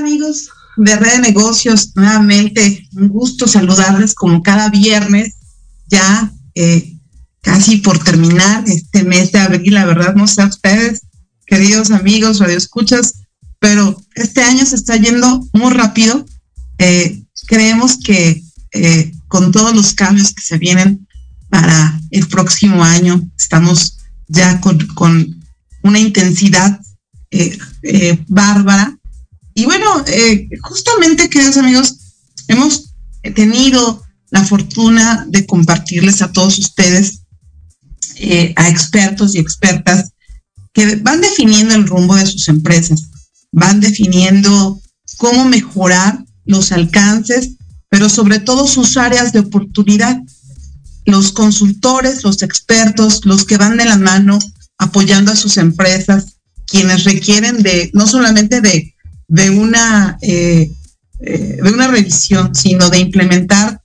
Amigos de Red de Negocios? Nuevamente, un gusto saludarles como cada viernes, ya eh, casi por terminar este mes de abril. La verdad, no sé a ustedes, queridos amigos, radioescuchas, pero este año se está yendo muy rápido. Eh, creemos que eh, con todos los cambios que se vienen para el próximo año, estamos ya con, con una intensidad bárbara y bueno, eh, justamente, queridos amigos, hemos tenido la fortuna de compartirles a todos ustedes, eh, a expertos y expertas, que van definiendo el rumbo de sus empresas, van definiendo cómo mejorar los alcances, pero sobre todo sus áreas de oportunidad. Los consultores, los expertos, los que van de la mano apoyando a sus empresas, quienes requieren de no solamente de de una, eh, eh, de una revisión, sino de implementar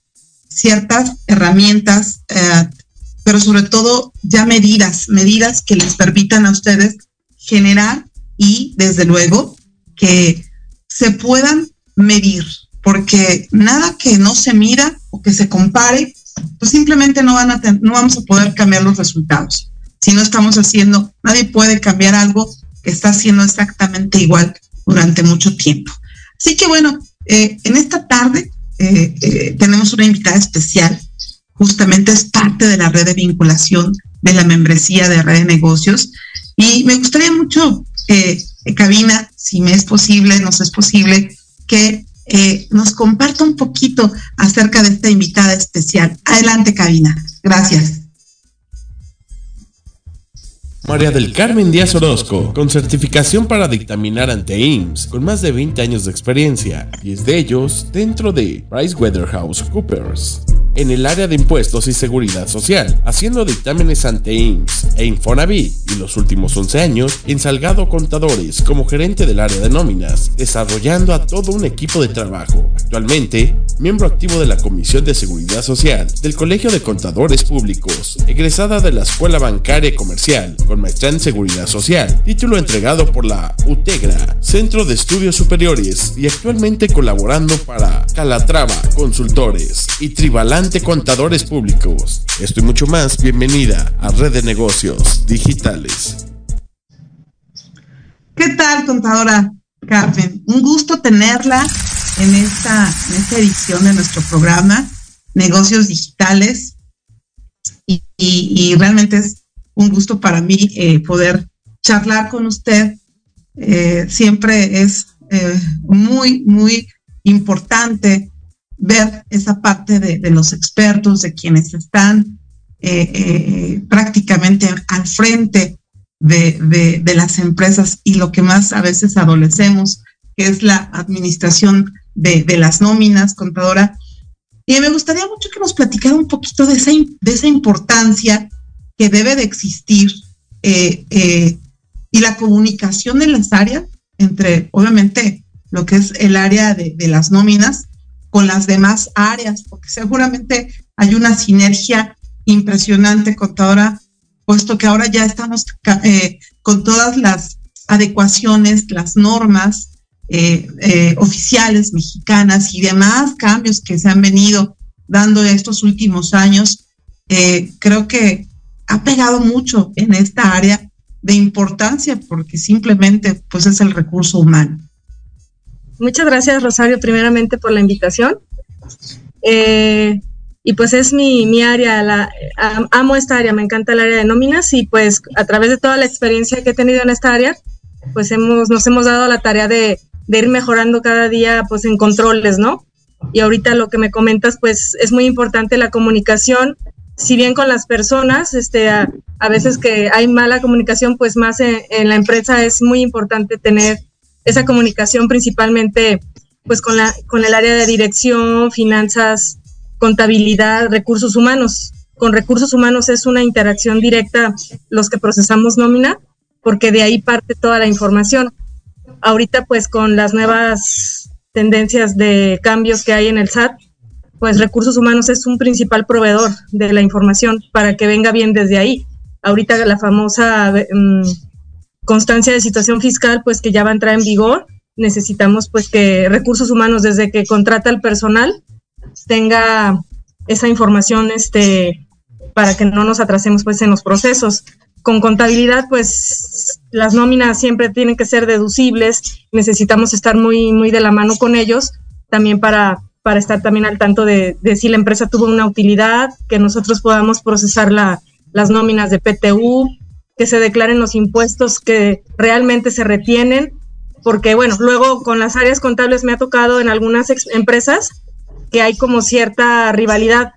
ciertas herramientas, eh, pero sobre todo ya medidas, medidas que les permitan a ustedes generar y desde luego que se puedan medir, porque nada que no se mida o que se compare, pues simplemente no, van a no vamos a poder cambiar los resultados. Si no estamos haciendo, nadie puede cambiar algo que está haciendo exactamente igual durante mucho tiempo. Así que bueno, eh, en esta tarde eh, eh, tenemos una invitada especial, justamente es parte de la red de vinculación de la membresía de red de negocios y me gustaría mucho, cabina, si me es posible, nos es posible, que nos comparta un poquito acerca de esta invitada especial. Adelante, cabina. Gracias. María del Carmen Díaz Orozco, con certificación para dictaminar ante IMSS, con más de 20 años de experiencia, y es de ellos dentro de PricewaterhouseCoopers en el área de impuestos y seguridad social, haciendo dictámenes ante IMSS e Infonavit y los últimos 11 años en Salgado Contadores como gerente del área de nóminas, desarrollando a todo un equipo de trabajo. Actualmente, miembro activo de la Comisión de Seguridad Social del Colegio de Contadores Públicos, egresada de la Escuela Bancaria Comercial con maestría en Seguridad Social, título entregado por la UTEGRA, Centro de Estudios Superiores y actualmente colaborando para Calatrava Consultores y Tribalán Contadores Públicos. Esto y mucho más, bienvenida a Red de Negocios Digitales. ¿Qué tal, contadora Carmen? Un gusto tenerla en esta, esta edición de nuestro programa, Negocios Digitales. Y, realmente es un gusto para mí eh, poder charlar con usted. Eh, siempre es eh, muy, muy importante ver esa parte de, los expertos, de quienes están eh, eh, prácticamente al frente de, las empresas y lo que más a veces adolecemos, que es la administración de, las nóminas, contadora. Y me gustaría mucho que nos platicara un poquito de esa, de esa importancia que debe de existir eh, y la comunicación de las áreas entre, obviamente, lo que es el área de, de las nóminas con las demás áreas, porque seguramente hay una sinergia impresionante, contadora, puesto que ahora ya estamos eh, con todas las adecuaciones, las normas eh, eh, oficiales mexicanas y demás cambios que se han venido dando estos últimos años. creo que ha pegado mucho en esta área de importancia porque simplemente pues es el recurso humano. Muchas gracias Rosario primeramente por la invitación. Eh, y pues es mi, mi área, la, amo esta área, me encanta el área de nóminas y pues a través de toda la experiencia que he tenido en esta área, pues hemos, nos hemos dado la tarea de, de ir mejorando cada día pues en controles, ¿no? Y ahorita lo que me comentas pues es muy importante la comunicación, si bien con las personas, este, a, veces que hay mala comunicación, pues más en, en, la empresa es muy importante tener esa comunicación principalmente pues con, la, con el área de dirección, finanzas, contabilidad, recursos humanos. Con recursos humanos es una interacción directa los que procesamos nómina, porque de ahí parte toda la información. Ahorita pues con las nuevas tendencias de cambios que hay en el SAT, pues recursos humanos es un principal proveedor de la información para que venga bien desde ahí. Ahorita la famosa um, constancia de situación fiscal, pues que ya va a entrar en vigor, necesitamos pues que recursos humanos desde que contrata al personal tenga esa información este, para que no nos atrasemos pues en los procesos. Con contabilidad, pues las nóminas siempre tienen que ser deducibles, necesitamos estar muy, muy de la mano con ellos, también para, para estar también al tanto de, de si la empresa tuvo una utilidad, que nosotros podamos procesar la, las nóminas de PTU, que se declaren los impuestos que realmente se retienen, porque bueno, luego con las áreas contables me ha tocado en algunas empresas que hay como cierta rivalidad.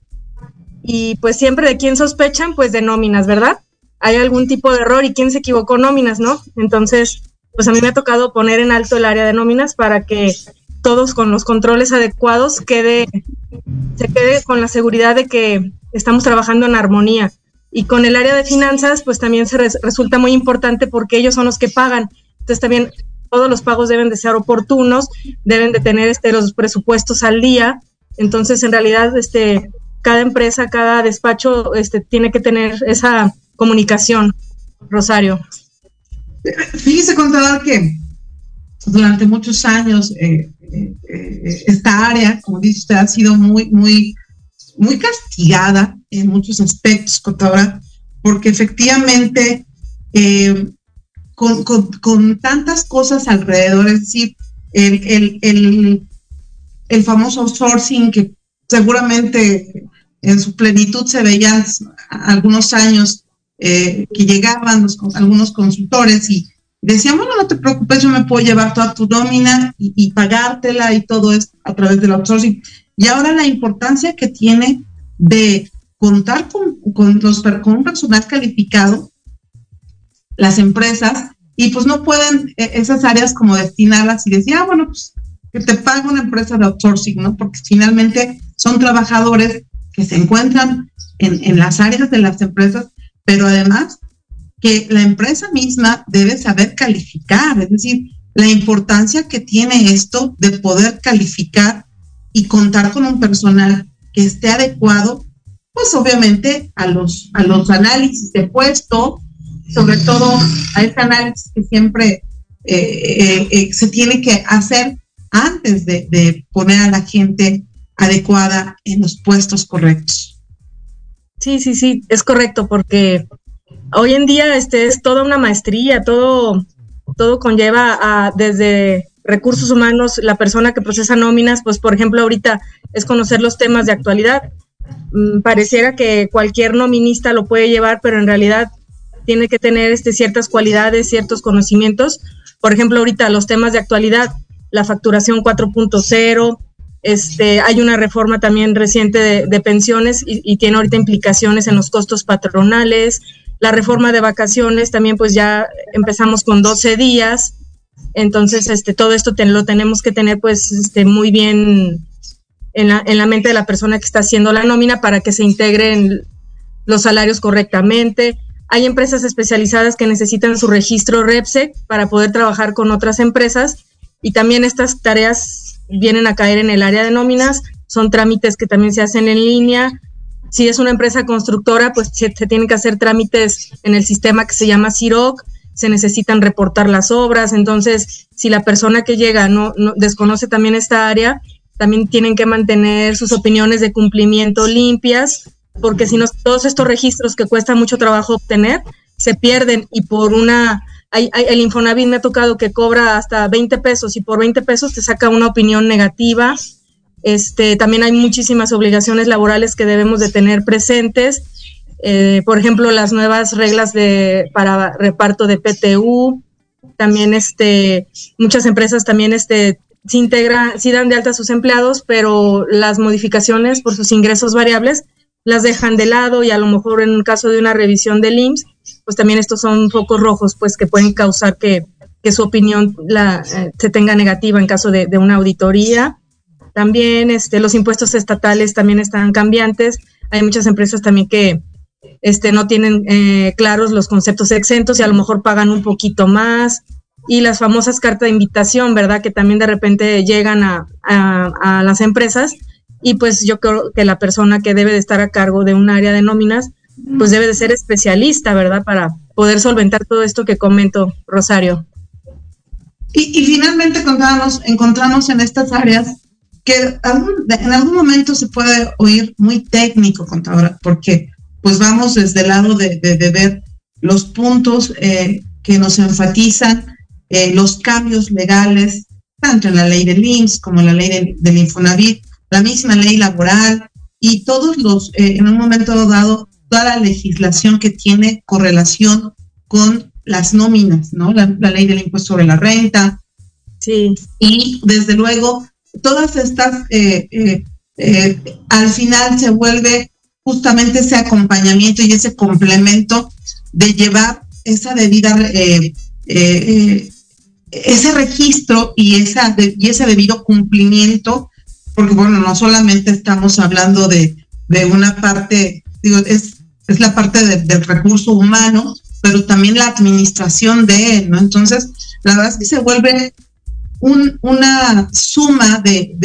Y pues siempre de quién sospechan, pues de nóminas, ¿verdad? Hay algún tipo de error y quién se equivocó nóminas, ¿no? Entonces, pues a mí me ha tocado poner en alto el área de nóminas para que todos con los controles adecuados quede, se quede con la seguridad de que estamos trabajando en armonía. Y con el área de finanzas, pues también se resulta muy importante porque ellos son los que pagan. Entonces también todos los pagos deben de ser oportunos, deben de tener este, los presupuestos al día entonces, en realidad, este, cada empresa, cada despacho este, tiene que tener esa comunicación, Rosario. Fíjese, contador, que durante muchos años eh, eh, esta área, como dice usted, ha sido muy, muy, muy castigada en muchos aspectos, contadora, porque efectivamente eh, con, con, tantas cosas alrededor, es decir, el, el, el, el famoso outsourcing que seguramente en su plenitud se veía algunos años eh, que llegaban algunos consultores y decían, bueno, no te preocupes, yo me puedo llevar toda tu nómina y, pagártela y todo esto a través del outsourcing. Y ahora la importancia que tiene de contar con, con, los, con un personal calificado, las empresas, y pues no pueden eh, esas áreas como destinarlas y decir, ah, bueno, pues que te paga una empresa de outsourcing, ¿no? Porque finalmente son trabajadores que se encuentran en, en las áreas de las empresas, pero además que la empresa misma debe saber calificar, es decir, la importancia que tiene esto de poder calificar y contar con un personal que esté adecuado, pues obviamente a los, a los análisis de puesto, sobre todo a ese análisis que siempre eh, eh, eh, se tiene que hacer antes de, poner a la gente adecuada en los puestos correctos. Sí, sí, sí, es correcto, porque hoy en día este es toda una maestría, todo, todo conlleva a desde recursos humanos, la persona que procesa nóminas, pues por ejemplo ahorita es conocer los temas de actualidad. Mm, pareciera que cualquier nominista lo puede llevar, pero en realidad tiene que tener este, ciertas cualidades, ciertos conocimientos. Por ejemplo, ahorita los temas de actualidad, la facturación 4.0. Este, hay una reforma también reciente de, pensiones y, tiene ahorita implicaciones en los costos patronales. La reforma de vacaciones también pues ya empezamos con 12 días. Entonces, este, todo esto lo tenemos que tener pues este, muy bien en la, en la mente de la persona que está haciendo la nómina para que se integren los salarios correctamente. Hay empresas especializadas que necesitan su registro REPSEC para poder trabajar con otras empresas y también estas tareas vienen a caer en el área de nóminas, son trámites que también se hacen en línea. Si es una empresa constructora, pues se, tienen que hacer trámites en el sistema que se llama CIROC, se necesitan reportar las obras, entonces si la persona que llega no, no desconoce también esta área, también tienen que mantener sus opiniones de cumplimiento limpias porque si no, todos estos registros que cuesta mucho trabajo obtener, se pierden y por una, el Infonavit me ha tocado que cobra hasta 20 pesos y por 20 pesos te saca una opinión negativa. Este, también hay muchísimas obligaciones laborales que debemos de tener presentes. Eh, por ejemplo, las nuevas reglas de, para reparto de PTU. También este, muchas empresas también este, se integran, sí dan de alta a sus empleados, pero las modificaciones por sus ingresos variables las dejan de lado y a lo mejor en un caso de una revisión del IMSS, pues también estos son focos rojos, pues que pueden causar que, su opinión la, eh, se tenga negativa en caso de, una auditoría. También este, los impuestos estatales también están cambiantes. Hay muchas empresas también que este, no tienen eh, claros los conceptos exentos y a lo mejor pagan un poquito más. Y las famosas cartas de invitación, ¿verdad? Que también de repente llegan a, a las empresas y pues yo creo que la persona que debe de estar a cargo de un área de nóminas, pues debe de ser especialista, ¿verdad? Para poder solventar todo esto que comento, Rosario. Y, finalmente encontramos, encontramos en estas áreas que en algún momento se puede oír muy técnico, contadora, porque pues vamos desde el lado de, ver los puntos eh, que nos enfatizan, eh, los cambios legales, tanto en la ley del IMSS como en la ley del Infonavit, la misma ley laboral y todos los, eh, en un momento dado, toda la legislación que tiene correlación con las nóminas, ¿no? La, ley del impuesto sobre la renta. Sí. Y desde luego, todas estas, al final se vuelve justamente ese acompañamiento y ese complemento de llevar esa debida, ese registro y, esa y ese debido cumplimiento porque bueno, no solamente estamos hablando de, una parte, digo, es, es la parte del recurso humano, pero también la administración de él, ¿no? Entonces, la verdad es que se vuelve una suma de,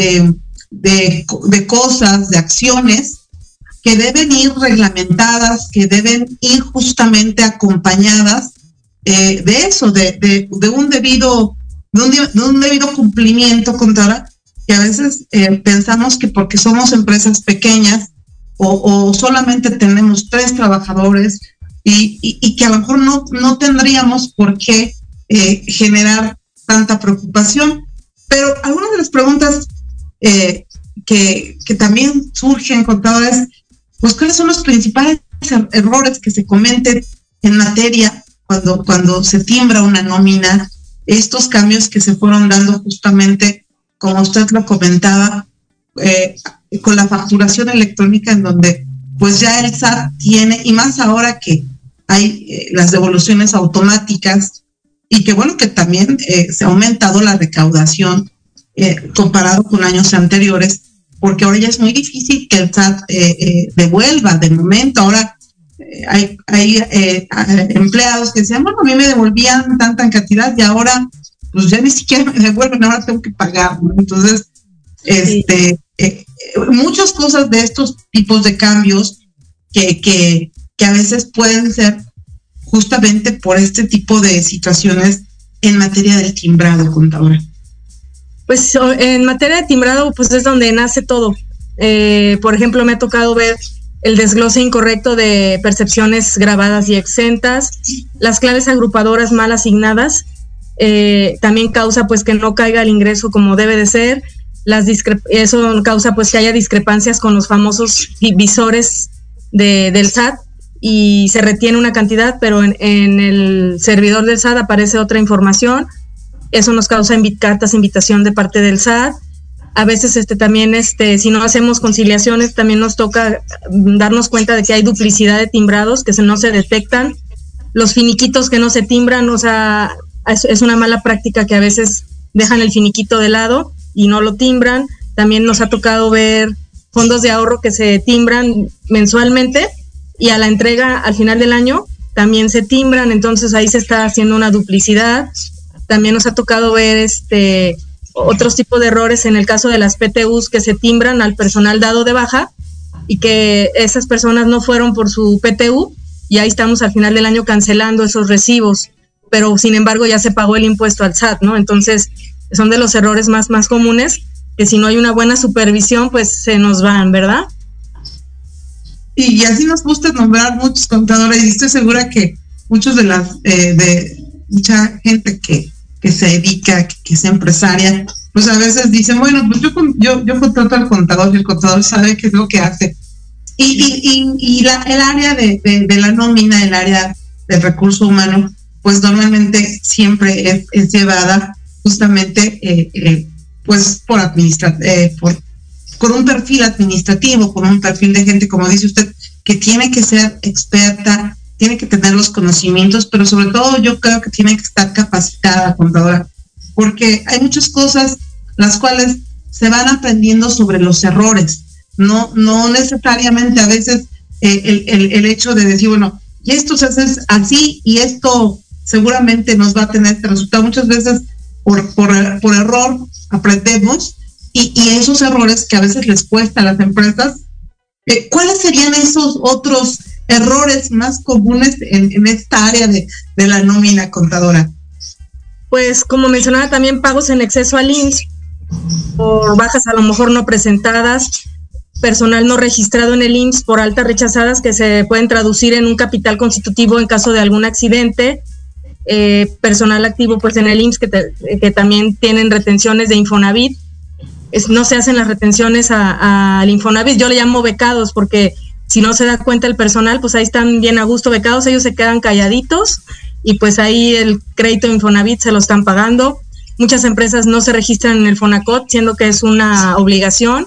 de, cosas, de acciones que deben ir reglamentadas, que deben ir justamente acompañadas eh, de eso, de, un debido, de un, de un debido cumplimiento contra que a veces eh, pensamos que porque somos empresas pequeñas o, solamente tenemos tres trabajadores y, que a lo mejor no, no tendríamos por qué eh, generar tanta preocupación. Pero algunas de las preguntas que, que, también surgen, contadores, pues cuáles son los principales er-, errores que se cometen en materia cuando, cuando se timbra una nómina, estos cambios que se fueron dando justamente como usted lo comentaba, eh, con la facturación electrónica en donde pues ya el SAT tiene, y más ahora que hay eh, las devoluciones automáticas y que bueno que también eh, se ha aumentado la recaudación comparado con años anteriores, porque ahora ya es muy difícil que el SAT devuelva de momento. Ahora hay, hay empleados que decían, bueno, a mí me devolvían tanta cantidad y ahora pues ya ni siquiera me devuelven, ahora tengo que pagar, Entonces, este, eh, muchas cosas de estos tipos de cambios que, que, que a veces pueden ser justamente por este tipo de situaciones en materia del timbrado, contadora. Pues en materia de timbrado, pues es donde nace todo. Eh, por ejemplo, me ha tocado ver el desglose incorrecto de percepciones grabadas y exentas, las claves agrupadoras mal asignadas, eh, también causa pues que no caiga el ingreso como debe de ser, las eso causa pues que haya discrepancias con los famosos visores de, del SAT y se retiene una cantidad, pero en, el servidor del SAT aparece otra información, eso nos causa cartas invitación de parte del SAT, a veces este también este si no hacemos conciliaciones también nos toca darnos cuenta de que hay duplicidad de timbrados que se, no se detectan los finiquitos que no se timbran o sea es, una mala práctica que a veces dejan el finiquito de lado y no lo timbran. También nos ha tocado ver fondos de ahorro que se timbran mensualmente y a la entrega al final del año también se timbran, entonces ahí se está haciendo una duplicidad. También nos ha tocado ver este otros tipos de errores en el caso de las PTUs que se timbran al personal dado de baja y que esas personas no fueron por su PTU y ahí estamos al final del año cancelando esos recibos pero sin embargo ya se pagó el impuesto al SAT, ¿no? Entonces, son de los errores más, más comunes que si no hay una buena supervisión, pues se nos van, ¿verdad? y así nos gusta nombrar muchos contadores y estoy segura que muchos de las, eh, de mucha gente que, que se dedica, que, es empresaria, pues a veces dicen, bueno, pues yo, yo, yo contrato al contador y el contador sabe qué es lo que hace. Y, y, y, la, el área de, de, la nómina, el área del recurso humano, pues normalmente siempre es, es llevada justamente eh, eh, pues por administrar, eh, por, con un perfil administrativo, con un perfil de gente, como dice usted, que tiene que ser experta, tiene que tener los conocimientos, pero sobre todo yo creo que tiene que estar capacitada, contadora, porque hay muchas cosas las cuales se van aprendiendo sobre los errores, no, no necesariamente a veces el, el, el hecho de decir, bueno, y esto se hace así y esto seguramente nos va a tener este resultado. Muchas veces por, por, por error aprendemos y, y, esos errores que a veces les cuesta a las empresas, eh, ¿cuáles serían esos otros errores más comunes en, esta área de, la nómina contadora? Pues como mencionaba también pagos en exceso al IMSS por bajas a lo mejor no presentadas, personal no registrado en el IMSS por altas rechazadas que se pueden traducir en un capital constitutivo en caso de algún accidente, eh, personal activo pues en el IMSS que, te, también tienen retenciones de Infonavit. No se hacen las retenciones al Infonavit, yo le llamo becados porque si no se da cuenta el personal, pues ahí están bien a gusto becados, ellos se quedan calladitos y pues ahí el crédito Infonavit se lo están pagando. Muchas empresas no se registran en el Fonacot, siendo que es una obligación.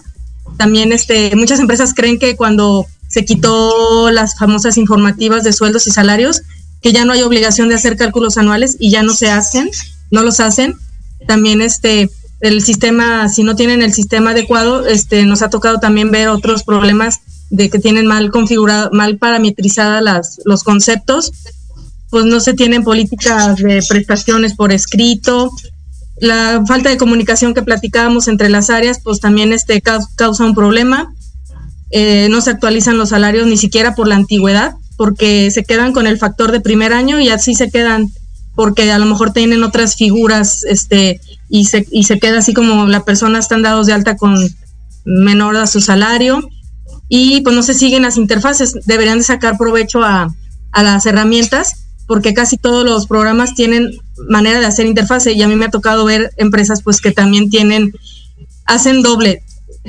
También este, muchas empresas creen que cuando se quitó las famosas informativas de sueldos y salarios, que ya no hay obligación de hacer cálculos anuales y ya no se hacen, no los hacen. También este el sistema, si no tienen el sistema adecuado, este nos ha tocado también ver otros problemas de que tienen mal configurado, mal parametrizadas las los conceptos, pues no se tienen políticas de prestaciones por escrito, la falta de comunicación que platicábamos entre las áreas, pues también este causa un problema. Eh, no se actualizan los salarios ni siquiera por la antigüedad porque se quedan con el factor de primer año y así se quedan porque a lo mejor tienen otras figuras este y se, y se queda así como la persona están dados de alta con menor a su salario y pues no se siguen las interfaces, deberían de sacar provecho a, a las herramientas porque casi todos los programas tienen manera de hacer interfase y a mí me ha tocado ver empresas pues que también tienen, hacen doble,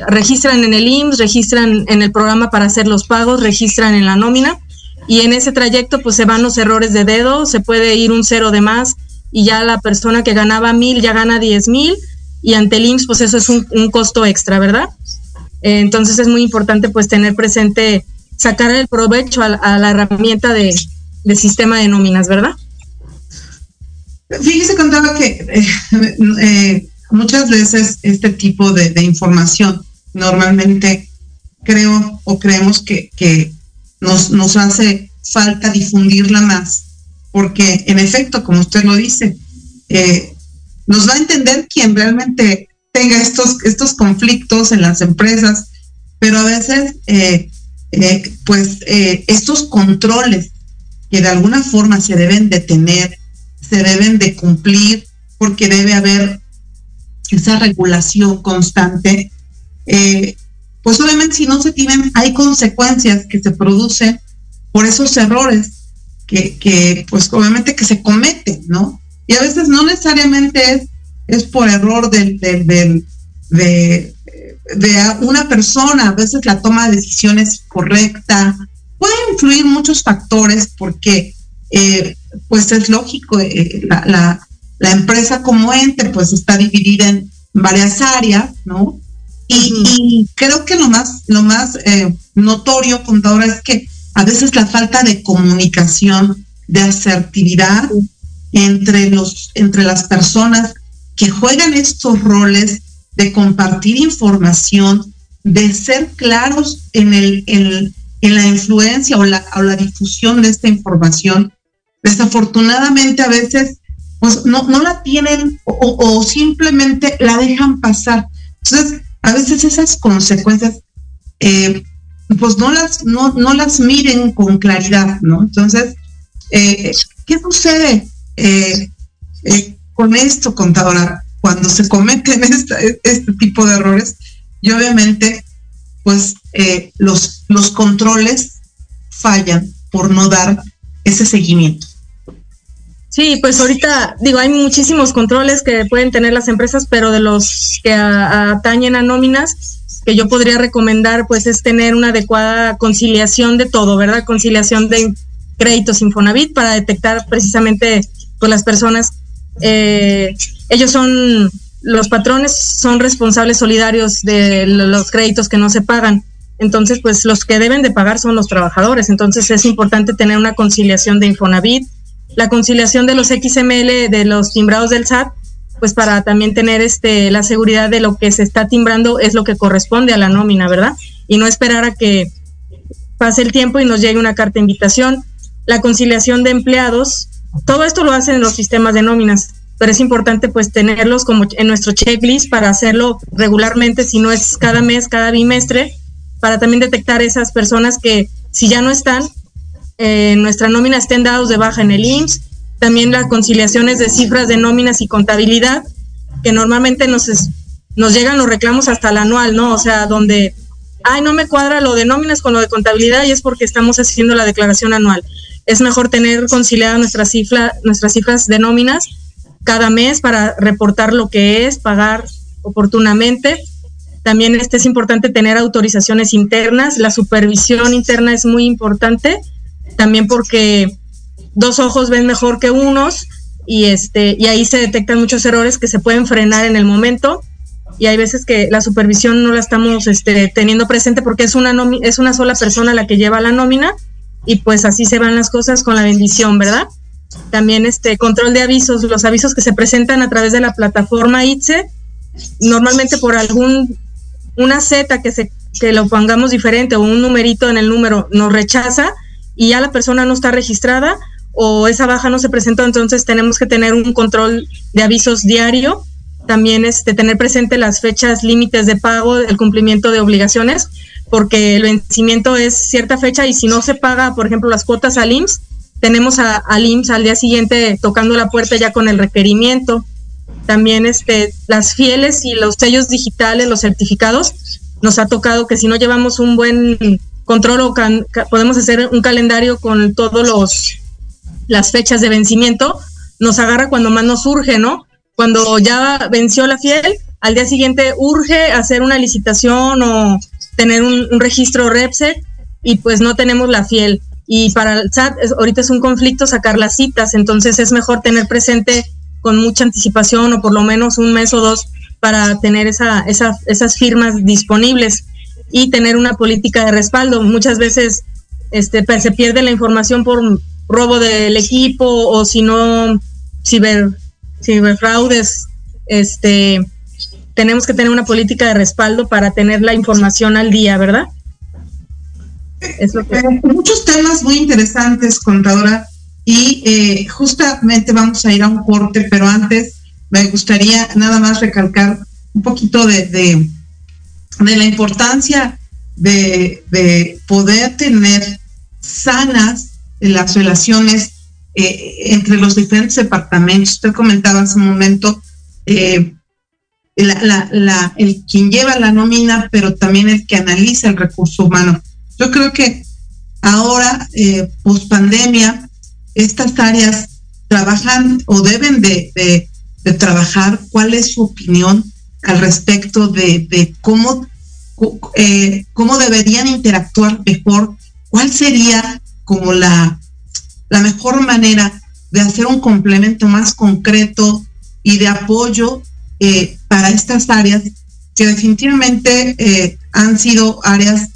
registran en el IMSS, registran en el programa para hacer los pagos, registran en la nómina y en ese trayecto pues se van los errores de dedo, se puede ir un cero de más y ya la persona que ganaba mil ya gana diez mil y ante el IMSS pues eso es un, un costo extra, ¿verdad? Entonces es muy importante pues tener presente, sacar el provecho a, la herramienta de, de, sistema de nóminas, ¿verdad? Fíjese, contaba que eh, eh, muchas veces este tipo de, información normalmente creo o creemos que, nos hace falta difundirla más, porque en efecto, como usted lo dice, eh, nos va a entender quien realmente tenga estos, estos conflictos en las empresas, pero a veces, eh, eh, pues, eh, estos controles que de alguna forma se deben de tener, se deben de cumplir, porque debe haber esa regulación constante, eh, pues obviamente si no se tienen, hay consecuencias que se producen por esos errores que, que pues obviamente que se cometen, ¿no? Y a veces no necesariamente es, es por error del, del, del de, de una persona, a veces la toma de decisiones correcta, puede influir muchos factores porque eh, pues es lógico, eh, la, la, la, empresa como ente pues está dividida en varias áreas, ¿no? Y, y creo que lo más, lo más eh, notorio, contadora, es que a veces la falta de comunicación, de asertividad entre, los, entre las personas que juegan estos roles de compartir información, de ser claros en, el, en, la influencia o la, o la, difusión de esta información, desafortunadamente a veces pues, no, no la tienen o, o simplemente la dejan pasar. Entonces, a veces esas consecuencias, eh, pues no las, no, no las miren con claridad, ¿no? Entonces, eh, ¿qué sucede eh, con esto, contadora? Cuando se cometen esta, este tipo de errores, y obviamente, pues los, los controles fallan por no dar ese seguimiento? Sí, pues ahorita digo, hay muchísimos controles que pueden tener las empresas, pero de los que atañen a nóminas, que yo podría recomendar, pues es tener una adecuada conciliación de todo, ¿verdad? Conciliación de créditos Infonavit para detectar precisamente pues las personas, eh, ellos son, los patrones son responsables solidarios de los créditos que no se pagan. Entonces, pues los que deben de pagar son los trabajadores. Entonces es importante tener una conciliación de Infonavit, la conciliación de los XML de los timbrados del SAT, pues para también tener este la seguridad de lo que se está timbrando es lo que corresponde a la nómina, ¿verdad? Y no esperar a que pase el tiempo y nos llegue una carta de invitación. La conciliación de empleados, todo esto lo hacen los sistemas de nóminas, pero es importante pues tenerlos como en nuestro checklist para hacerlo regularmente, si no es cada mes, cada bimestre, para también detectar esas personas que si ya no están, eh, nuestra nómina estén dados de baja en el IMSS, también las conciliaciones de cifras de nóminas y contabilidad, que normalmente nos, nos llegan los reclamos hasta el anual, ¿no? O sea, donde, ay, no me cuadra lo de nóminas con lo de contabilidad y es porque estamos haciendo la declaración anual. Es mejor tener conciliadas nuestras, cifra, nuestras cifras de nóminas cada mes para reportar lo que es, pagar oportunamente. También este es importante tener autorizaciones internas, la supervisión interna es muy importante también porque dos ojos ven mejor que unos y este y ahí se detectan muchos errores que se pueden frenar en el momento. Y hay veces que la supervisión no la estamos este, teniendo presente porque es una es una sola persona la que lleva la nómina y pues así se van las cosas con la bendición, ¿verdad? También este control de avisos, los avisos que se presentan a través de la plataforma ITSE, normalmente por algún una Z que se que lo pongamos diferente o un numerito en el número nos rechaza, y ya la persona no está registrada o esa baja no se presentó, entonces tenemos que tener un control de avisos diario, también este, tener presente las fechas límites de pago, el cumplimiento de obligaciones, porque el vencimiento es cierta fecha y si no se paga, por ejemplo, las cuotas al IMSS, tenemos a, al IMSS al día siguiente tocando la puerta ya con el requerimiento. También este, las fieles y los sellos digitales, los certificados, nos ha tocado que si no llevamos un buen control o podemos hacer un calendario con todos los las fechas de vencimiento, nos agarra cuando más nos urge, ¿no? Cuando ya venció la fiel, al día siguiente urge hacer una licitación o tener un, registro REPSEC y pues no tenemos la fiel. Y para el SAT ahorita es un conflicto sacar las citas, entonces es mejor tener presente con mucha anticipación o por lo menos un mes o dos para tener esa, esas firmas disponibles y tener una política de respaldo. Muchas veces este, se pierde la información por robo del equipo o si no ciber, ciberfraudes. Este, tenemos que tener una política de respaldo para tener la información al día, ¿verdad? Es lo que... Eh, muchos temas muy interesantes, contadora, y eh, justamente vamos a ir a un corte, pero antes me gustaría nada más recalcar un poquito de de la importancia de, poder tener sanas las relaciones eh, entre los diferentes departamentos. Usted comentaba hace un momento eh, el quien lleva la nómina, pero también el que analiza el recurso humano. Yo creo que ahora, eh, post pandemia, estas áreas trabajan o deben de, de trabajar. ¿Cuál es su opinión al respecto de, cómo, eh, cómo deberían interactuar mejor, cuál sería como la, la mejor manera de hacer un complemento más concreto y de apoyo eh, para estas áreas que definitivamente eh, han sido áreas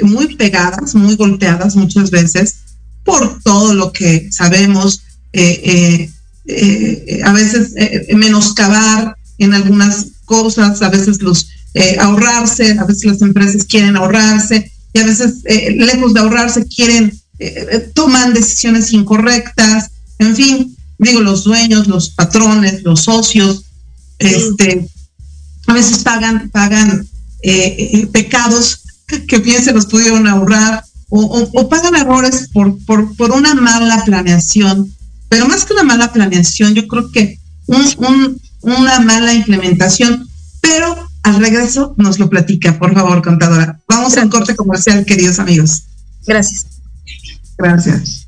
muy pegadas, muy golpeadas muchas veces por todo lo que sabemos, a veces menoscabar en algunas cosas, a veces los eh, ahorrarse, a veces las empresas quieren ahorrarse y a veces eh, lejos de ahorrarse quieren, eh, toman decisiones incorrectas, en fin, digo, los dueños, los patrones, los socios, este, a veces pagan, pagan pecados que bien se los pudieron ahorrar o, pagan errores por, por, por, una mala planeación. Pero más que una mala planeación, yo creo que un, un, una mala implementación, pero al regreso nos lo platica, por favor, contadora. Vamos a un corte comercial, queridos amigos. Gracias. Gracias.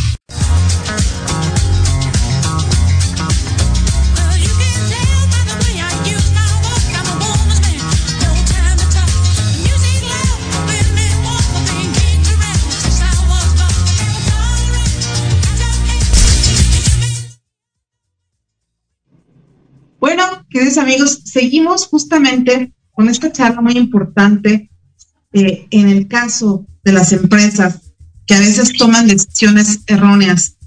queridos amigos, seguimos justamente con esta charla muy importante eh, en el caso de las empresas que a veces toman decisiones erróneas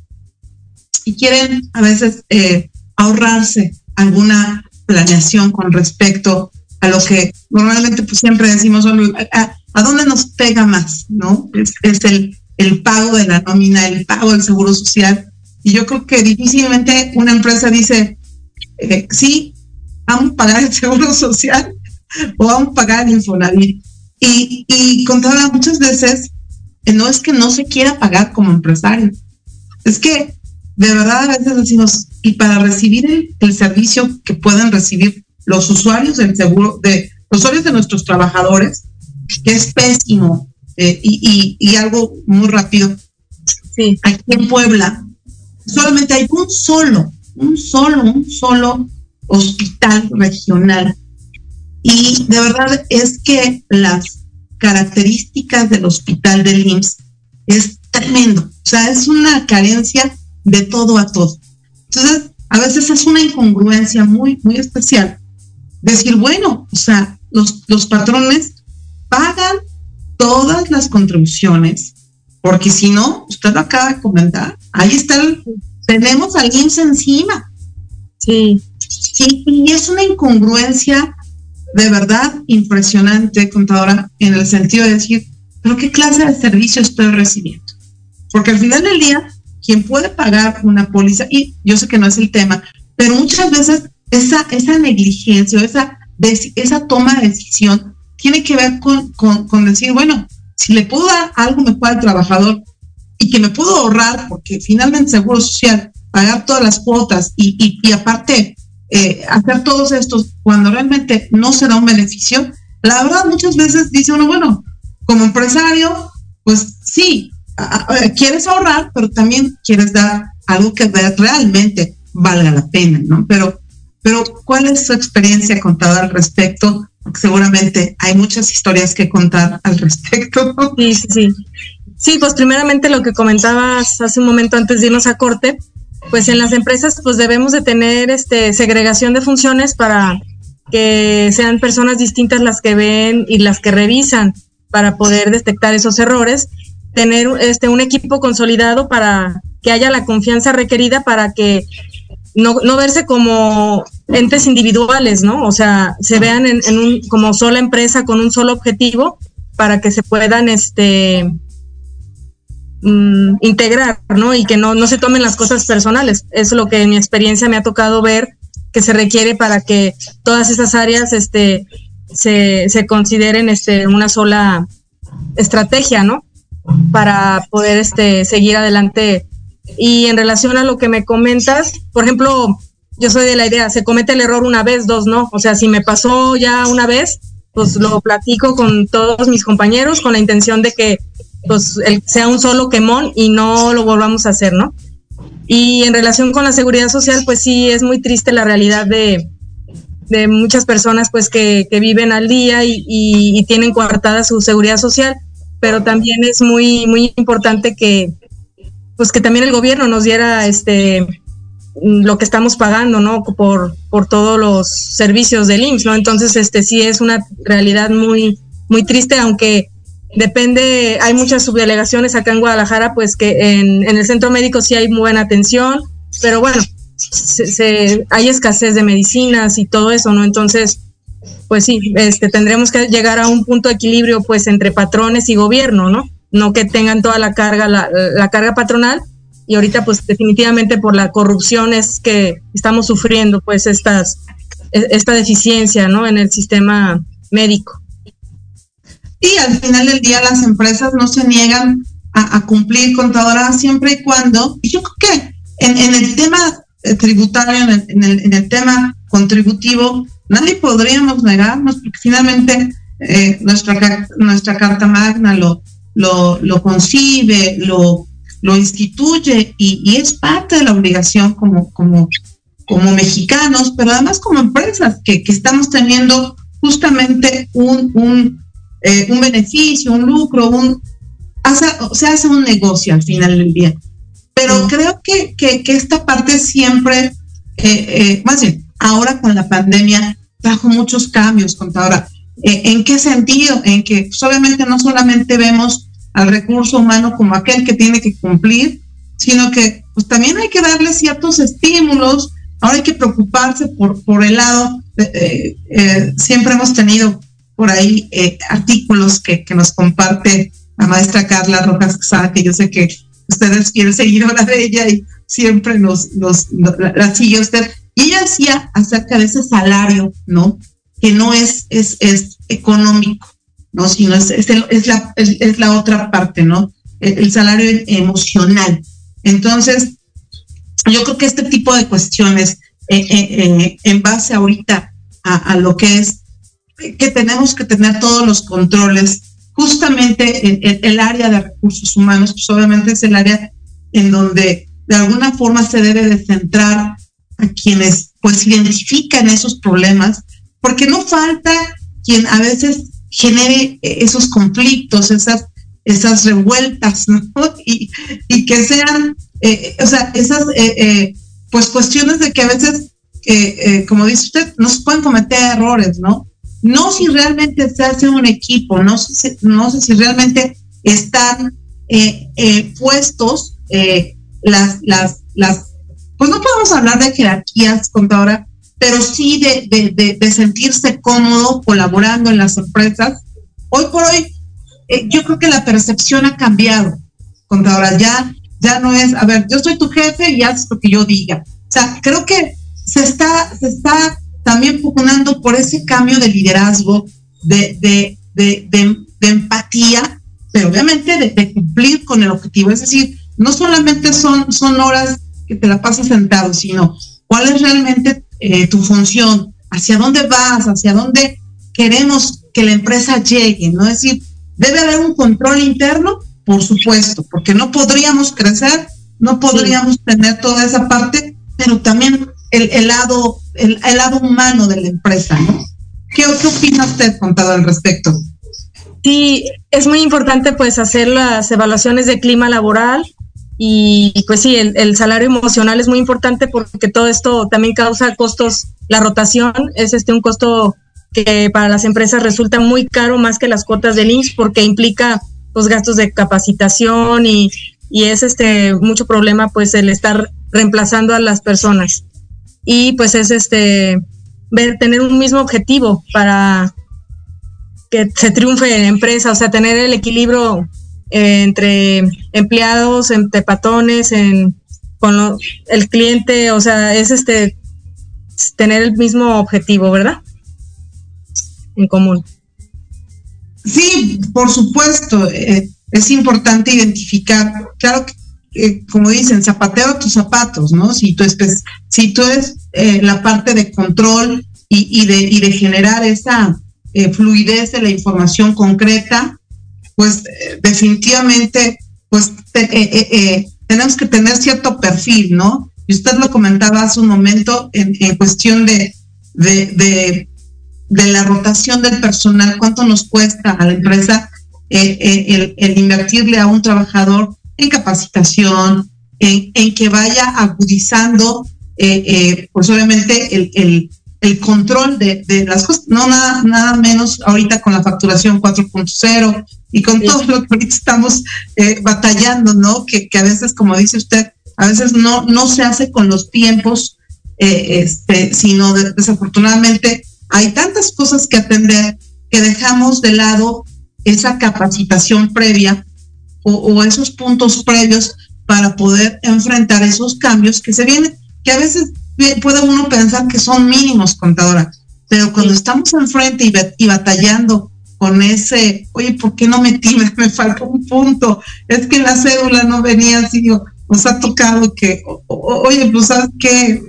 y quieren a veces eh, ahorrarse alguna planeación con respecto a lo que normalmente pues siempre decimos, a, a dónde nos pega más? ¿No? Es, es el, el pago de la nómina, el pago del seguro social. Y yo creo que difícilmente una empresa dice, eh, sí, vamos a pagar el seguro social o vamos a pagar el Infonavit. Y, y contaba muchas veces, eh, no es que no se quiera pagar como empresario, es que de verdad a veces decimos, y para recibir el, el servicio que pueden recibir los usuarios del seguro, de los usuarios de nuestros trabajadores, que es pésimo, eh, y, y, y, algo muy rápido. Sí. Aquí en Puebla, solamente hay un solo, un solo, un solo hospital regional. Y de verdad es que las características del hospital del IMSS es tremendo. O sea, es una carencia de todo a todo. Entonces, a veces es una incongruencia muy, muy especial. Decir, bueno, o sea, los, los patrones pagan todas las contribuciones, porque si no, usted lo acaba de comentar, ahí está, el, tenemos al IMSS encima. Sí. sí. Y es una incongruencia de verdad impresionante, contadora, en el sentido de decir, pero ¿qué clase de servicio estoy recibiendo? Porque al final del día, quien puede pagar una póliza, y yo sé que no es el tema, pero muchas veces esa, esa negligencia, esa, esa toma de decisión tiene que ver con, con, con, decir, bueno, si le puedo dar algo mejor al trabajador y que me puedo ahorrar, porque finalmente Seguro Social, pagar todas las cuotas y, y, aparte eh, hacer todos estos cuando realmente no se da un beneficio, la verdad muchas veces dice uno, bueno, como empresario, pues sí, quieres ahorrar, pero también quieres dar algo que realmente valga la pena, ¿no? Pero, pero ¿cuál es su experiencia contada al respecto? Seguramente hay muchas historias que contar al respecto. Sí, sí, sí. Sí, pues primeramente lo que comentabas hace un momento antes de irnos a corte, pues en las empresas pues debemos de tener este segregación de funciones para que sean personas distintas las que ven y las que revisan para poder detectar esos errores, tener este un equipo consolidado para que haya la confianza requerida para que no, no verse como entes individuales, ¿no? O sea, se vean en, un, como sola empresa con un solo objetivo para que se puedan este mm, integrar, ¿no? Y que no, no se tomen las cosas personales. Es lo que en mi experiencia me ha tocado ver que se requiere para que todas esas áreas este, se, se consideren este, una sola estrategia, ¿no? Para poder este, seguir adelante. Y en relación a lo que me comentas, por ejemplo, yo soy de la idea, se comete el error una vez, dos no. O sea, si me pasó ya una vez, pues lo platico con todos mis compañeros con la intención de que pues sea un solo quemón y no lo volvamos a hacer, ¿no? Y en relación con la seguridad social, pues sí, es muy triste la realidad de, de muchas personas pues que, que viven al día y, y, tienen coartada su seguridad social, pero también es muy, muy importante que pues que también el gobierno nos diera este lo que estamos pagando, ¿no? Por, por todos los servicios del IMSS, ¿no? Entonces, este sí es una realidad muy, muy triste, aunque depende, hay muchas subdelegaciones acá en Guadalajara, pues que en, el centro médico sí hay buena atención, pero bueno, se, hay escasez de medicinas y todo eso, ¿no? Entonces, pues sí, este, tendremos que llegar a un punto de equilibrio, pues, entre patrones y gobierno, ¿no? No que tengan toda la carga, la, la carga patronal, y ahorita pues definitivamente por la corrupción es que estamos sufriendo pues estas e, esta deficiencia no en el sistema médico y al final del día las empresas no se niegan a, cumplir contadora siempre y cuando y yo creo que en, el tema eh, tributario en el, en el, tema contributivo nadie podríamos negarnos porque finalmente eh, nuestra nuestra carta magna lo lo, lo concibe lo lo instituye y, es parte de la obligación como, como, como mexicanos, pero además como empresas que, estamos teniendo justamente un, un, eh, un beneficio, un lucro, un, se hace un negocio al final del día. Pero creo que, que, esta parte siempre, eh, eh, más bien, ahora con la pandemia, trajo muchos cambios, contadora. ¿En qué sentido? En que pues, obviamente no solamente vemos al recurso humano como aquel que tiene que cumplir, sino que pues también hay que darle ciertos estímulos, ahora hay que preocuparse por, por el lado, eh, eh, siempre hemos tenido por ahí eh, artículos que, que, nos comparte la maestra Carla Rojas que yo sé que ustedes quieren seguir ahora de ella y siempre nos, nos, la, sigue usted. Y ella decía acerca de ese salario, ¿no? Que no es, es, es económico, ¿no? Sino es, es, es, la, es, la otra parte, ¿no? El, salario emocional. Entonces, yo creo que este tipo de cuestiones, eh, eh, en base ahorita a, lo que es que tenemos que tener todos los controles, justamente en, el área de recursos humanos, pues obviamente es el área en donde de alguna forma se debe de centrar a quienes pues identifican esos problemas, porque no falta quien a veces genere esos conflictos, esas, esas revueltas, ¿no? Y, que sean, eh, o sea, esas, eh, eh, pues cuestiones de que a veces, como dice usted, no se pueden cometer errores, ¿no? No si realmente se hace un equipo, no sé, no sé si realmente están puestos las, las, las, pues no podemos hablar de jerarquías, contadora, pero sí de, de, sentirse cómodo colaborando en las empresas. Hoy por hoy, eh, yo creo que la percepción ha cambiado. Contadora, ya, ya no es, a ver, yo soy tu jefe y haces lo que yo diga. O sea, creo que se está, se está también pugnando por ese cambio de liderazgo, de, de, de, de empatía pero obviamente de, cumplir con el objetivo. Es decir, no solamente son, son horas que te la pasas sentado, sino cuál es realmente eh, tu función, hacia dónde vas, hacia dónde queremos que la empresa llegue, ¿no? Es decir, debe haber un control interno, por supuesto, porque no podríamos crecer, no podríamos tener toda esa parte, pero también el, lado, el, lado humano de la empresa. ¿Qué, qué opina usted, contado al respecto? Sí, es muy importante pues hacer las evaluaciones de clima laboral y pues sí, el, salario emocional es muy importante porque todo esto también causa costos, la rotación es este un costo que para las empresas resulta muy caro más que las cuotas del IMSS porque implica los gastos de capacitación y, y es este mucho problema pues el estar reemplazando a las personas y pues es este ver tener un mismo objetivo para que se triunfe en la empresa, o sea, tener el equilibrio eh, entre empleados, entre patrones, en, con el cliente, o sea, es este tener el mismo objetivo, ¿verdad? En común. Sí, por supuesto, eh, es importante identificar, claro que eh, como dicen, zapateo tus zapatos, ¿no? Si tú, si tú eres eh, la parte de control y, de, y de generar esa eh, fluidez de la información concreta, pues definitivamente, pues tenemos que tener cierto perfil, ¿no? Y usted lo comentaba hace un momento en, cuestión de, de, de, la rotación del personal, cuánto nos cuesta a la empresa el, el invertirle a un trabajador en capacitación, en, que vaya agudizando, eh, eh, pues obviamente el, control de, las cosas, no nada, nada menos ahorita con la facturación 4.0 y con todo lo que ahorita estamos eh, batallando, ¿no? Que, a veces, como dice usted, a veces no, no se hace con los tiempos, este, sino desafortunadamente hay tantas cosas que atender que dejamos de lado esa capacitación previa o, esos puntos previos para poder enfrentar esos cambios que se vienen, que a veces puede uno pensar que son mínimos, contadora, pero cuando estamos enfrente y, y batallando con ese, oye, ¿por qué no metí? Me falta un punto, es que la cédula no venía así, nos ha tocado que, oye, pues sabes qué,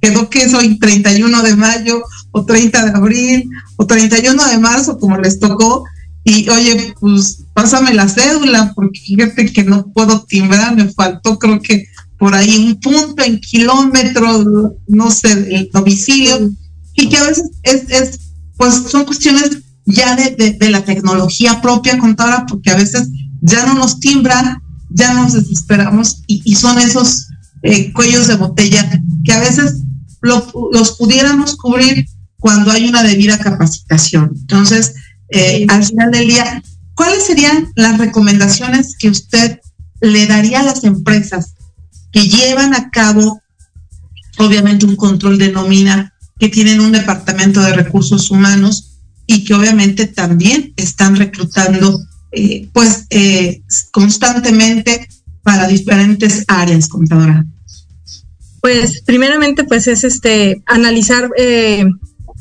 quedó que es hoy 31 de mayo o 30 de abril o 31 de marzo, como les tocó, y oye, pues pásame la cédula, porque fíjate que no puedo timbrar, me faltó creo que por ahí un punto en kilómetros, no sé, el domicilio, y que a veces es, pues son cuestiones ya de, la tecnología propia contadora, porque a veces ya no nos timbran, ya nos desesperamos y, son esos eh, cuellos de botella que a veces los pudiéramos cubrir cuando hay una debida capacitación. Entonces, eh, al final del día, ¿cuáles serían las recomendaciones que usted le daría a las empresas que llevan a cabo, obviamente, un control de nómina, que tienen un departamento de recursos humanos y que obviamente también están reclutando, eh, pues, eh, constantemente para diferentes áreas, contadora? Pues, primeramente, pues es este analizar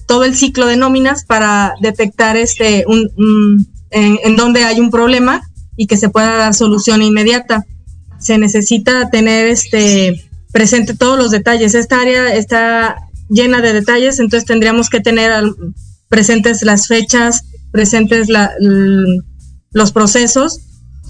todo el ciclo de nóminas para detectar este un, en, donde hay un problema y que se pueda dar solución inmediata. Se necesita tener este presente todos los detalles. Esta área está llena de detalles, entonces tendríamos que tener presentes las fechas, presentes los procesos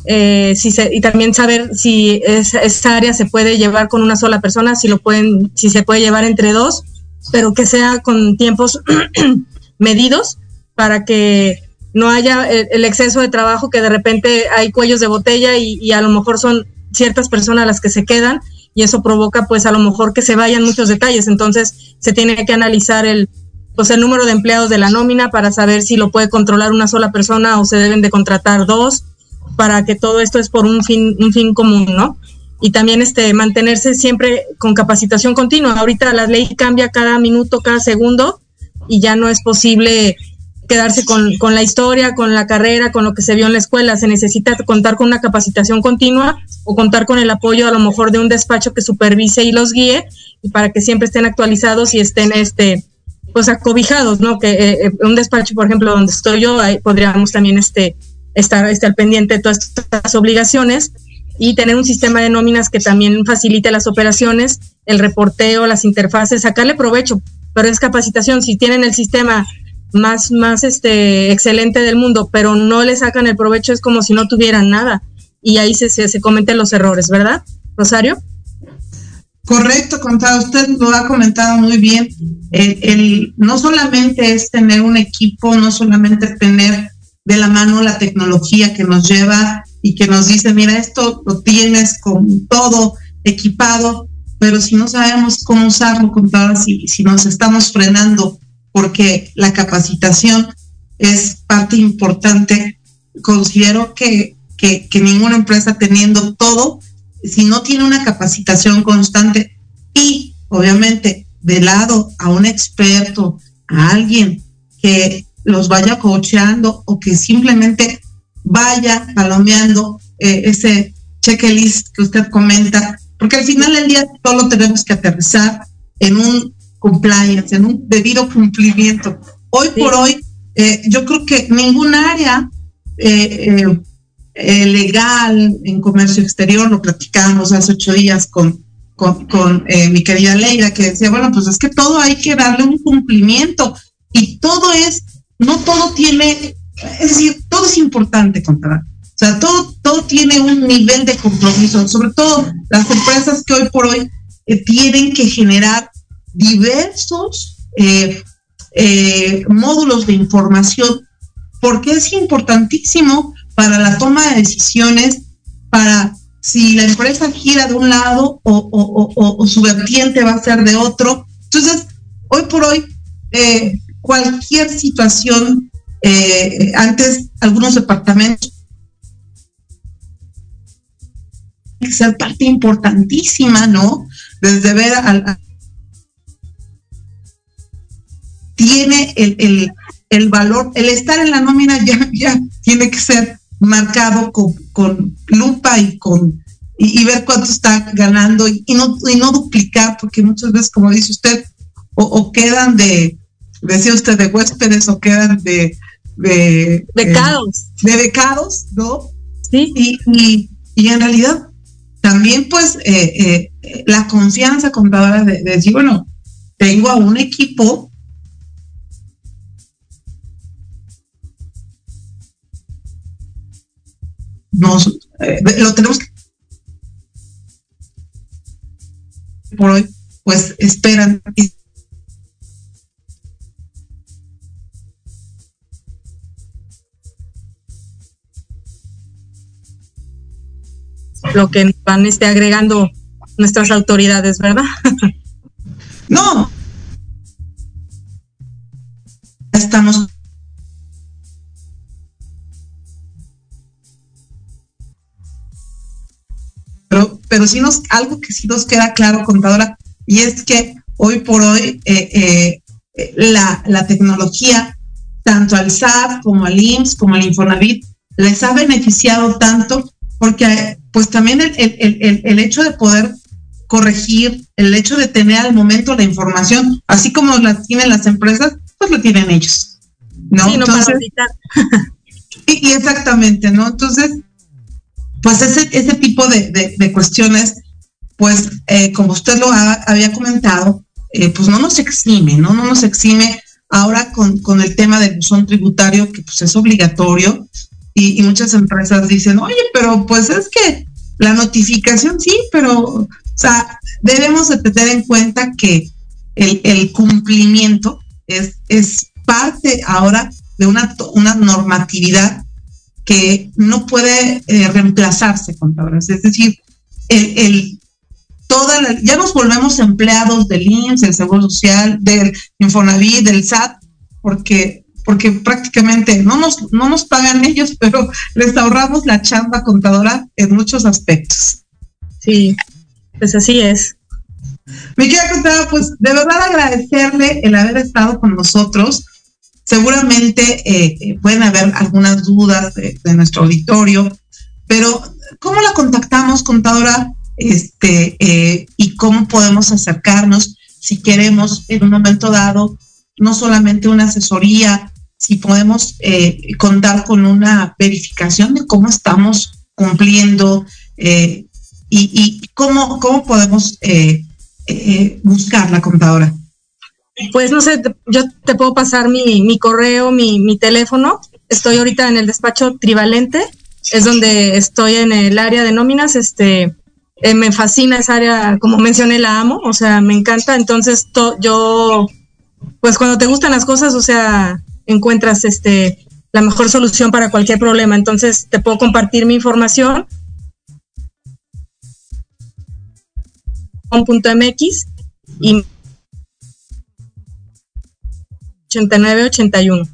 eh, y también saber si esa área se puede llevar con una sola persona, si lo pueden, si se puede llevar entre dos pero que sea con tiempos medidos para que no haya el, exceso de trabajo que de repente hay cuellos de botella y, a lo mejor son ciertas personas las que se quedan y eso provoca pues a lo mejor que se vayan muchos detalles. Entonces se tiene que analizar el pues el número de empleados de la nómina para saber si lo puede controlar una sola persona o se deben de contratar dos para que todo esto es por un fin un fin común, ¿no? Y también este mantenerse siempre con capacitación continua. Ahorita la ley cambia cada minuto, cada segundo y ya no es posible quedarse con, con, la historia, con la carrera, con lo que se vio en la escuela. Se necesita contar con una capacitación continua o contar con el apoyo a lo mejor de un despacho que supervise y los guíe y para que siempre estén actualizados y estén este pues acobijados, ¿no? Que eh, eh, un despacho, por ejemplo, donde estoy yo, ahí podríamos también este estar, estar pendiente de todas estas obligaciones y tener un sistema de nóminas que también facilite las operaciones, el reporteo, las interfaces, sacarle provecho, pero es capacitación. Si tienen el sistema más, más este, excelente del mundo, pero no le sacan el provecho, es como si no tuvieran nada. Y ahí se, se, cometen los errores, ¿verdad, Rosario? Correcto, contado. Usted lo ha comentado muy bien. El, el, no solamente es tener un equipo, no solamente tener de la mano la tecnología que nos lleva y que nos dice, mira, esto lo tienes con todo equipado, pero si no sabemos cómo usarlo, contador, si, si nos estamos frenando porque la capacitación es parte importante, considero que, que, que ninguna empresa teniendo todo, si no tiene una capacitación constante y obviamente de lado a un experto, a alguien que los vaya coacheando o que simplemente vaya palomeando eh, ese checklist que usted comenta, porque al final del día todo lo tenemos que aterrizar en un compliance, en un debido cumplimiento. Hoy sí. por hoy, eh, yo creo que ningún área eh, legal en comercio exterior, lo platicamos hace ocho días con, con, con mi querida Leira, que decía, bueno, pues es que todo hay que darle un cumplimiento y todo es, no todo tiene es decir, todo es importante, contar. O sea, todo, todo tiene un nivel de compromiso, sobre todo las empresas que hoy por hoy eh, tienen que generar diversos eh, eh, módulos de información, porque es importantísimo para la toma de decisiones, para si la empresa gira de un lado o, o, su vertiente va a ser de otro. Entonces, hoy por hoy, cualquier situación eh, antes algunos departamentos que ser parte importantísima, ¿no? Desde ver al, tiene el, el, el, valor, el estar en la nómina ya, ya tiene que ser marcado con, con lupa y con y, ver cuánto está ganando y, no, y no duplicar, porque muchas veces, como dice usted, o quedan de, decía usted, de huéspedes o quedan de, de becados. Eh, de becados, ¿no? Sí. Y, y, y en realidad también pues eh, eh, la confianza contadora de, de, decir, bueno, tengo a un equipo nos eh, lo tenemos que por hoy pues esperan lo que van este, agregando nuestras autoridades, ¿verdad? no. Estamos pero, pero sí nos, algo que sí nos queda claro, contadora, y es que hoy por hoy eh, eh, la, la tecnología, tanto al SAT como al IMSS, como al Infonavit, les ha beneficiado tanto porque pues también el, el, el, el, hecho de poder corregir, el hecho de tener al momento la información, así como la tienen las empresas, pues lo tienen ellos. ¿no? Sí, no Entonces, y, y, exactamente, ¿no? Entonces, pues ese, ese tipo de, de, de cuestiones, pues eh, como usted lo ha, había comentado, eh, pues no nos exime, ¿no? No nos exime ahora con, con el tema del buzón tributario, que pues es obligatorio, y, y, muchas empresas dicen, oye, pero pues es que la notificación sí, pero, o sea, debemos de tener en cuenta que el, el cumplimiento es, es parte ahora de una, una normatividad que no puede eh, reemplazarse, contadores. Es decir, el, el toda la, ya nos volvemos empleados del IMSS, del Seguro Social, del Infonavit, del SAT, porque porque prácticamente no nos, no nos pagan ellos, pero les ahorramos la chamba contadora en muchos aspectos. Sí, pues así es. Me queda contadora, pues de verdad agradecerle el haber estado con nosotros. Seguramente eh, pueden haber algunas dudas de, de, nuestro auditorio, pero ¿cómo la contactamos, contadora? Este, eh, y cómo podemos acercarnos si queremos en un momento dado no solamente una asesoría si podemos eh, contar con una verificación de cómo estamos cumpliendo eh, y, cómo, cómo podemos eh, eh, buscar la contadora. Pues no sé, yo te puedo pasar mi, mi correo, mi, mi, teléfono. Estoy ahorita en el despacho trivalente, es donde estoy en el área de nóminas. Este, me fascina esa área, como mencioné, la amo, o sea, me encanta. Entonces, to, yo, pues cuando te gustan las cosas, o sea, encuentras este la mejor solución para cualquier problema. Entonces, te puedo compartir mi información. .mx y 8981.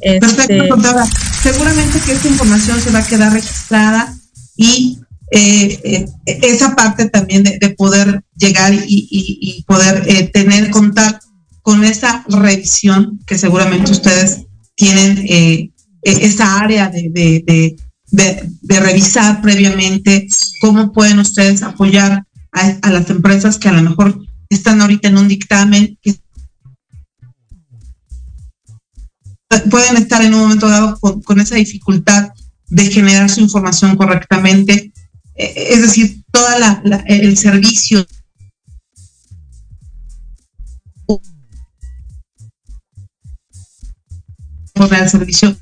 Perfecto, este... contadora. Seguramente que esta información se va a quedar registrada y eh, eh, esa parte también de, de poder llegar y, y, y poder eh, tener contar con esa revisión que seguramente ustedes tienen eh, esa área de, de, de, revisar previamente cómo pueden ustedes apoyar a, las empresas que a lo mejor están ahorita en un dictamen, que pueden estar en un momento dado con, con esa dificultad de generar su información correctamente. Eh, es decir, la, el servicio el servicio.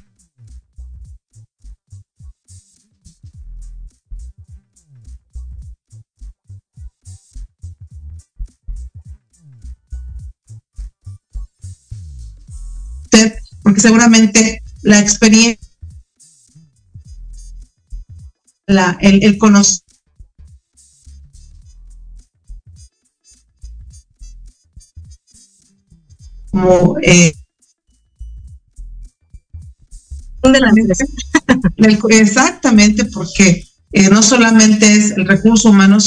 Porque seguramente la experiencia, la, el, el conocer como eh, exactamente porque eh, no solamente es el recurso humano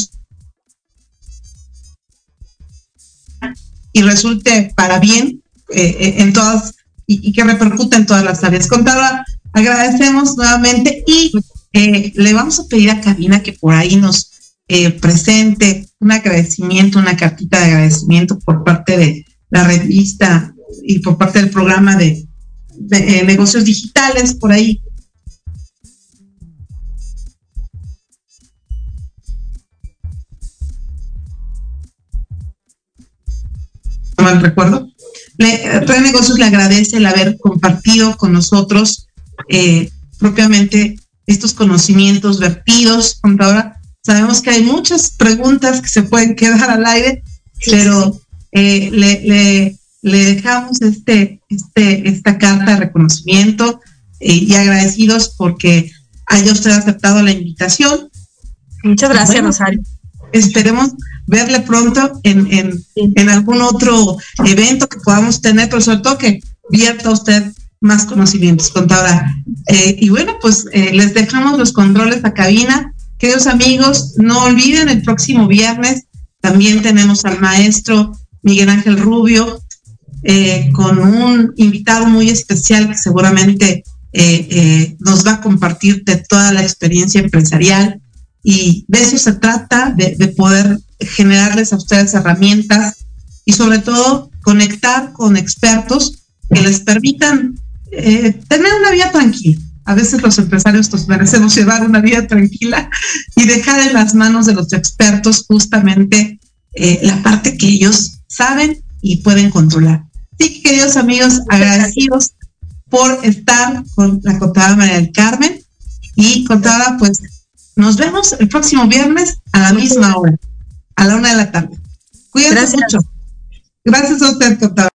y resulte para bien eh, en todas y, y, que repercute en todas las áreas. Contadora, agradecemos nuevamente y eh, le vamos a pedir a Cabina que por ahí nos eh, presente un agradecimiento, una cartita de agradecimiento por parte de la revista y por parte del programa de, de eh, negocios digitales, por ahí. No mal recuerdo. Le, Red Negocios le agradece el haber compartido con nosotros eh, propiamente estos conocimientos vertidos. Contadora, sabemos que hay muchas preguntas que se pueden quedar al aire, sí, pero sí. Eh, le, le, le, dejamos este, este, esta carta de reconocimiento eh, y agradecidos porque haya usted aceptado la invitación. Muchas gracias, bueno, Rosario. Esperemos verle pronto en, en, sí. en, algún otro evento que podamos tener, pero sobre todo que vierta usted más conocimientos, contadora. Eh, y bueno, pues eh, les dejamos los controles a cabina. Queridos amigos, no olviden el próximo viernes también tenemos al maestro Miguel Ángel Rubio eh, con un invitado muy especial que seguramente nos va a compartir de toda la experiencia empresarial y de eso se trata, de, de poder generarles a ustedes herramientas y sobre todo conectar con expertos que les permitan eh, tener una vida tranquila. A veces los empresarios nos merecemos llevar una vida tranquila y dejar en las manos de los expertos justamente eh, la parte que ellos saben y pueden controlar. Así que, queridos amigos, agradecidos por estar con la contadora María del Carmen y contadora, pues nos vemos el próximo viernes a la misma hora a la una de la tarde. Cuídense Gracias. mucho. Gracias a usted, contador.